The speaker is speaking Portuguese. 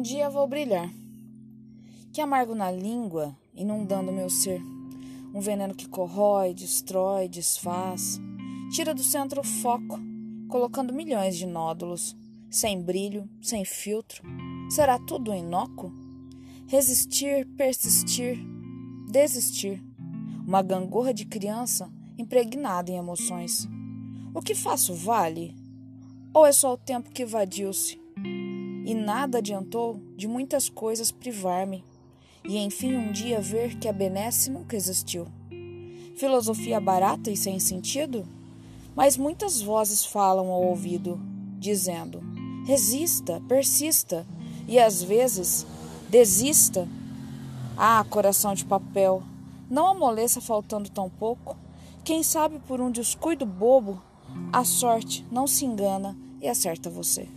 um dia vou brilhar. Que amargo na língua, inundando meu ser. Um veneno que corrói, destrói, desfaz. Tira do centro o foco, colocando milhões de nódulos. Sem brilho, sem filtro. Será tudo inócuo? Resistir, persistir, desistir. Uma gangorra de criança impregnada em emoções. O que faço vale? Ou é só o tempo que evadiu-se? E nada adiantou de muitas coisas privar-me, e enfim um dia ver que a benesse nunca existiu. Filosofia barata e sem sentido? Mas muitas vozes falam ao ouvido, dizendo: resista, persista, e às vezes desista. Ah, coração de papel, não amoleça faltando tão pouco. Quem sabe por um descuido bobo, a sorte não se engana e acerta você.